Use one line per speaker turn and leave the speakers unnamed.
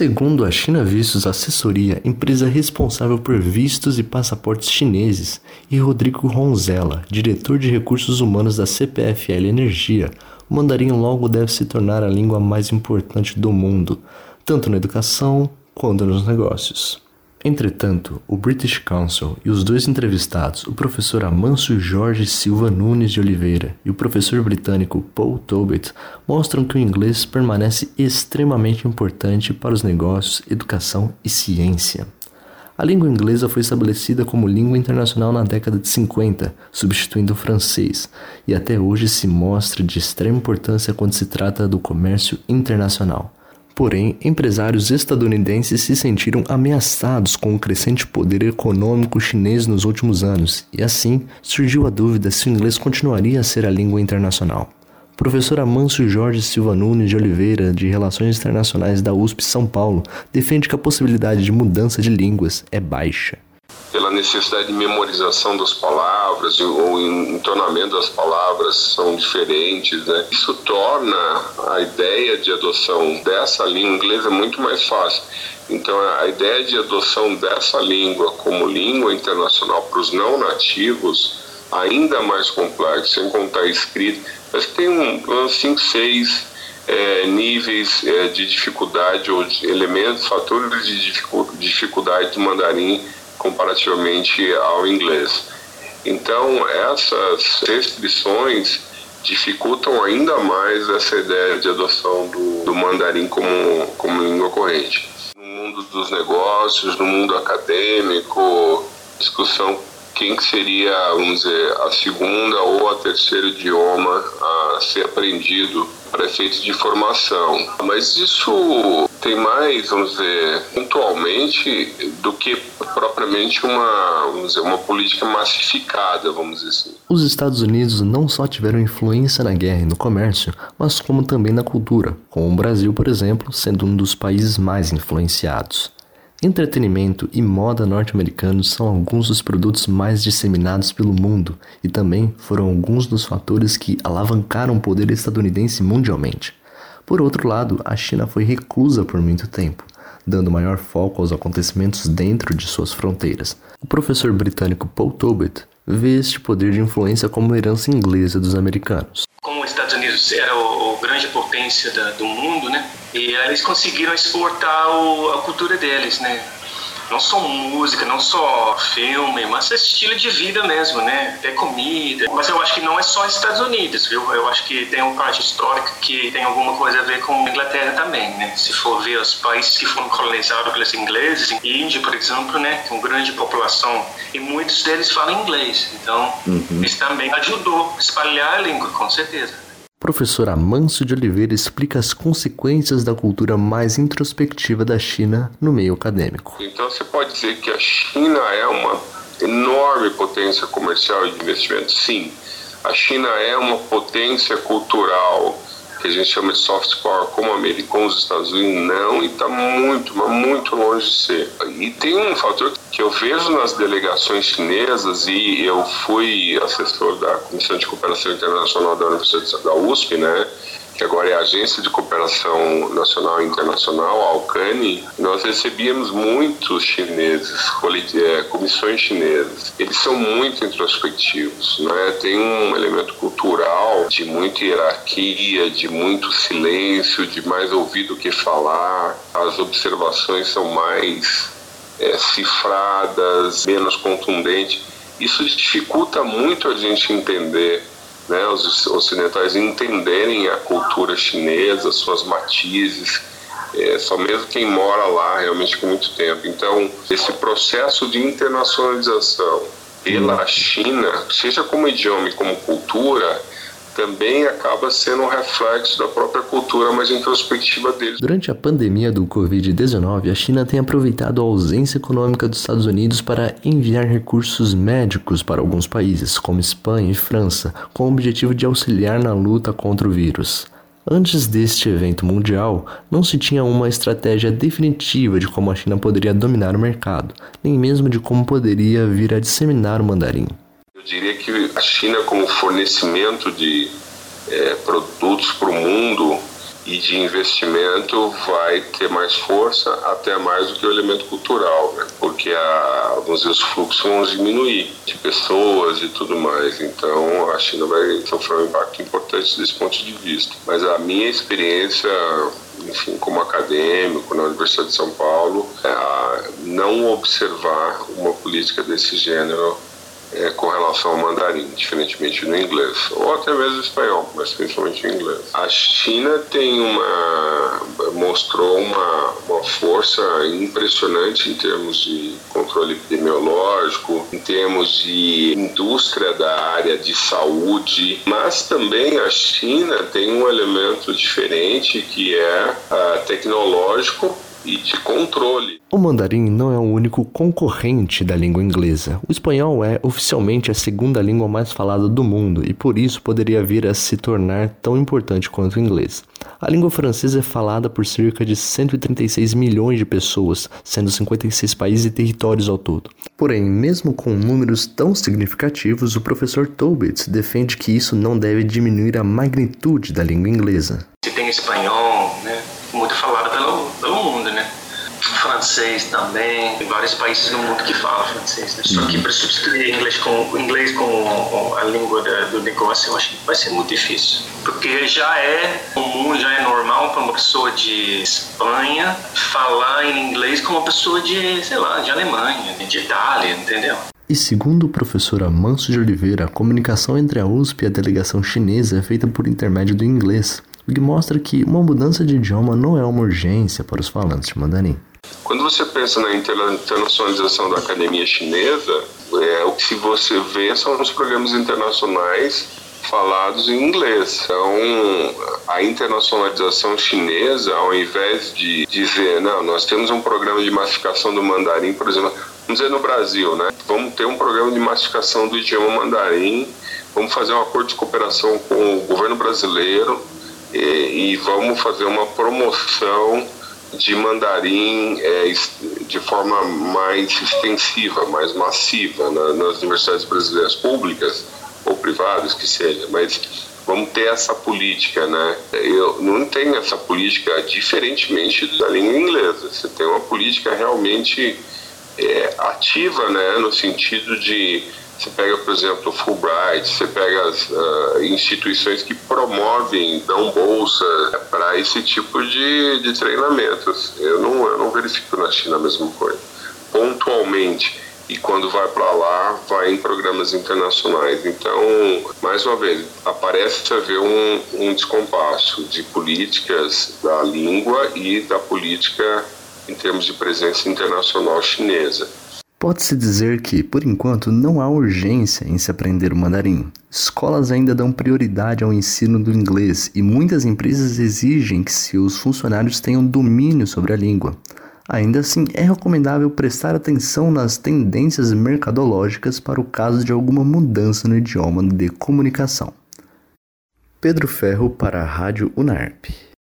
Segundo a China Vistos Assessoria, empresa responsável por vistos e passaportes chineses, e Rodrigo Ronzella, diretor de recursos humanos da CPFL Energia, o mandarim logo deve se tornar a língua mais importante do mundo, tanto na educação quanto nos negócios. Entretanto, o British Council e os dois entrevistados, o professor Amancio Jorge Silva Nunes de Oliveira e o professor britânico Paul Tobit, mostram que o inglês permanece extremamente importante para os negócios, educação e ciência. A língua inglesa foi estabelecida como língua internacional na década de 50, substituindo o francês, e até hoje se mostra de extrema importância quando se trata do comércio internacional. Porém, empresários estadunidenses se sentiram ameaçados com o crescente poder econômico chinês nos últimos anos, e assim surgiu a dúvida se o inglês continuaria a ser a língua internacional. Professor Amâncio Jorge Silva Nunes de Oliveira, de Relações Internacionais da USP São Paulo, defende que a possibilidade de mudança de línguas é baixa
pela necessidade de memorização das palavras ou entonamento das palavras são diferentes, né? Isso torna a ideia de adoção dessa língua inglesa muito mais fácil. Então, a ideia de adoção dessa língua como língua internacional para os não nativos ainda mais complexa, sem contar escrito. Mas tem um, uns 5, 6 é, níveis é, de dificuldade ou de elementos, fatores de dificuldade do mandarim comparativamente ao inglês. Então, essas restrições dificultam ainda mais essa ideia de adoção do, do mandarim como, como língua corrente. No mundo dos negócios, no mundo acadêmico, discussão quem seria, vamos dizer, a segunda ou a terceiro idioma a ser aprendido para efeitos de formação. Mas isso tem mais, vamos dizer, pontualmente do que propriamente uma, vamos dizer, uma política massificada, vamos dizer assim.
Os Estados Unidos não só tiveram influência na guerra e no comércio, mas como também na cultura, com o Brasil, por exemplo, sendo um dos países mais influenciados. Entretenimento e moda norte-americanos são alguns dos produtos mais disseminados pelo mundo e também foram alguns dos fatores que alavancaram o poder estadunidense mundialmente. Por outro lado, a China foi reclusa por muito tempo, dando maior foco aos acontecimentos dentro de suas fronteiras. O professor britânico Paul Tobit vê este poder de influência como herança inglesa dos americanos.
Como os Estados Unidos era o, grande potência da, do mundo, né? E eles conseguiram exportar o, a cultura deles, né? Não só música, não só filme, mas estilo de vida mesmo, né? Até comida. Mas eu acho que não é só Estados Unidos, viu? Eu acho que tem uma parte histórica que tem alguma coisa a ver com a Inglaterra também, né? Se for ver os países que foram colonizados pelos ingleses, Índia, por exemplo, né? Com grande população e muitos deles falam inglês. Então, uhum. isso também ajudou a espalhar a língua, com certeza.
Professor Amâncio de Oliveira explica as consequências da cultura mais introspectiva da China no meio acadêmico.
Então você pode dizer que a China é uma enorme potência comercial e de investimento? Sim. A China é uma potência cultural que a gente chama de soft power, como americanos os Estados Unidos, não, e está muito, mas muito longe de ser. E tem um fator que eu vejo nas delegações chinesas, e eu fui assessor da Comissão de Cooperação Internacional da Universidade da USP, né? Que agora é a Agência de Cooperação Nacional e Internacional, a Alcani, nós recebíamos muitos chineses, é, comissões chinesas. Eles são muito introspectivos, né? tem um elemento cultural de muita hierarquia, de muito silêncio, de mais ouvir do que falar. As observações são mais é, cifradas, menos contundentes. Isso dificulta muito a gente entender né, os ocidentais entenderem a cultura chinesa, suas matizes, é, só mesmo quem mora lá realmente com muito tempo. Então, esse processo de internacionalização pela China, seja como idioma e como cultura, também acaba sendo um reflexo da própria cultura mais introspectiva deles.
Durante a pandemia do Covid-19, a China tem aproveitado a ausência econômica dos Estados Unidos para enviar recursos médicos para alguns países, como Espanha e França, com o objetivo de auxiliar na luta contra o vírus. Antes deste evento mundial, não se tinha uma estratégia definitiva de como a China poderia dominar o mercado, nem mesmo de como poderia vir a disseminar o mandarim.
Eu diria que a China, como fornecimento de é, produtos para o mundo, e de investimento vai ter mais força, até mais do que o elemento cultural, né? porque a, vamos dizer, os fluxos vão diminuir de pessoas e tudo mais. Então a China vai sofrer um impacto importante desse ponto de vista. Mas a minha experiência enfim, como acadêmico na Universidade de São Paulo, é não observar uma política desse gênero é, com relação ao mandarim, diferentemente do inglês, ou até mesmo espanhol, mas principalmente o inglês. A China tem uma mostrou uma, uma força impressionante em termos de controle epidemiológico, em termos de indústria da área de saúde, mas também a China tem um elemento diferente que é uh, tecnológico e de controle.
O mandarim não é o único concorrente da língua inglesa. O espanhol é oficialmente a segunda língua mais falada do mundo e por isso poderia vir a se tornar tão importante quanto o inglês. A língua francesa é falada por cerca de 136 milhões de pessoas, sendo 56 países e territórios ao todo. Porém, mesmo com números tão significativos, o professor Tobit defende que isso não deve diminuir a magnitude da língua inglesa.
Se tem espanhol, né, muito falado pelo, pelo mundo, né? Francês também, tem vários países no mundo que falam francês, né? Só que para substituir inglês com inglês como a língua da, do negócio, eu acho que vai ser muito difícil, porque já é comum, já é normal para uma pessoa de Espanha falar em inglês com uma pessoa de, sei lá, de Alemanha, de Itália, entendeu?
E segundo o professor Amanso de Oliveira, a comunicação entre a USP e a delegação chinesa é feita por intermédio do inglês, o que mostra que uma mudança de idioma não é uma urgência para os falantes de mandarim.
Quando você pensa na internacionalização da academia chinesa, é, o que você vê são os programas internacionais falados em inglês. Então, a internacionalização chinesa, ao invés de dizer, não, nós temos um programa de massificação do mandarim, por exemplo, vamos dizer no Brasil, né? Vamos ter um programa de massificação do idioma mandarim, vamos fazer um acordo de cooperação com o governo brasileiro e, e vamos fazer uma promoção de mandarim é, de forma mais extensiva, mais massiva na, nas universidades brasileiras públicas ou privadas que seja, mas vamos ter essa política, né? Eu não tenho essa política diferentemente da língua inglesa. Você tem uma política realmente é, ativa, né, no sentido de você pega, por exemplo, o Fulbright, você pega as uh, instituições que promovem, dão bolsa para esse tipo de, de treinamentos. Eu não, eu não verifico na China a mesma coisa. Pontualmente. E quando vai para lá, vai em programas internacionais. Então, mais uma vez, aparece haver um, um descompasso de políticas da língua e da política em termos de presença internacional chinesa.
Pode-se dizer que, por enquanto, não há urgência em se aprender o mandarim. Escolas ainda dão prioridade ao ensino do inglês e muitas empresas exigem que seus funcionários tenham domínio sobre a língua. Ainda assim, é recomendável prestar atenção nas tendências mercadológicas para o caso de alguma mudança no idioma de comunicação. Pedro Ferro para a Rádio UNARP.